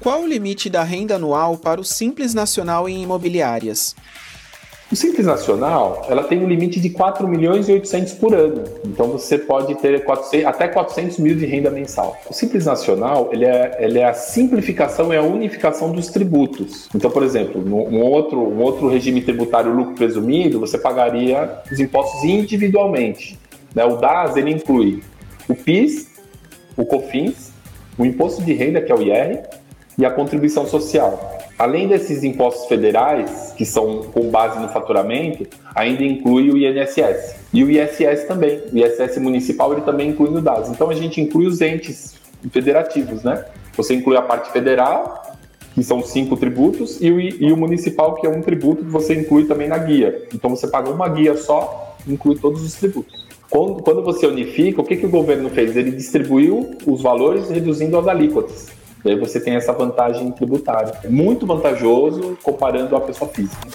Qual o limite da renda anual para o Simples Nacional em imobiliárias? O Simples Nacional, ela tem um limite de 4 milhões e 800 por ano. Então você pode ter 400, até 400 mil de renda mensal. O Simples Nacional, ele é, ele é a simplificação e a unificação dos tributos. Então, por exemplo, um outro, um outro regime tributário lucro presumido, você pagaria os impostos individualmente. Né? O DAS, ele inclui o PIS, o COFINS, o imposto de renda, que é o IR, e a contribuição social. Além desses impostos federais, que são com base no faturamento, ainda inclui o INSS. E o ISS também. O ISS municipal ele também inclui no DAS. Então a gente inclui os entes federativos, né? Você inclui a parte federal, que são cinco tributos, e o, e o municipal, que é um tributo que você inclui também na guia. Então você paga uma guia só, inclui todos os tributos. Quando, quando você unifica, o que, que o governo fez? Ele distribuiu os valores reduzindo as alíquotas. E aí você tem essa vantagem tributária. É muito vantajoso comparando a pessoa física.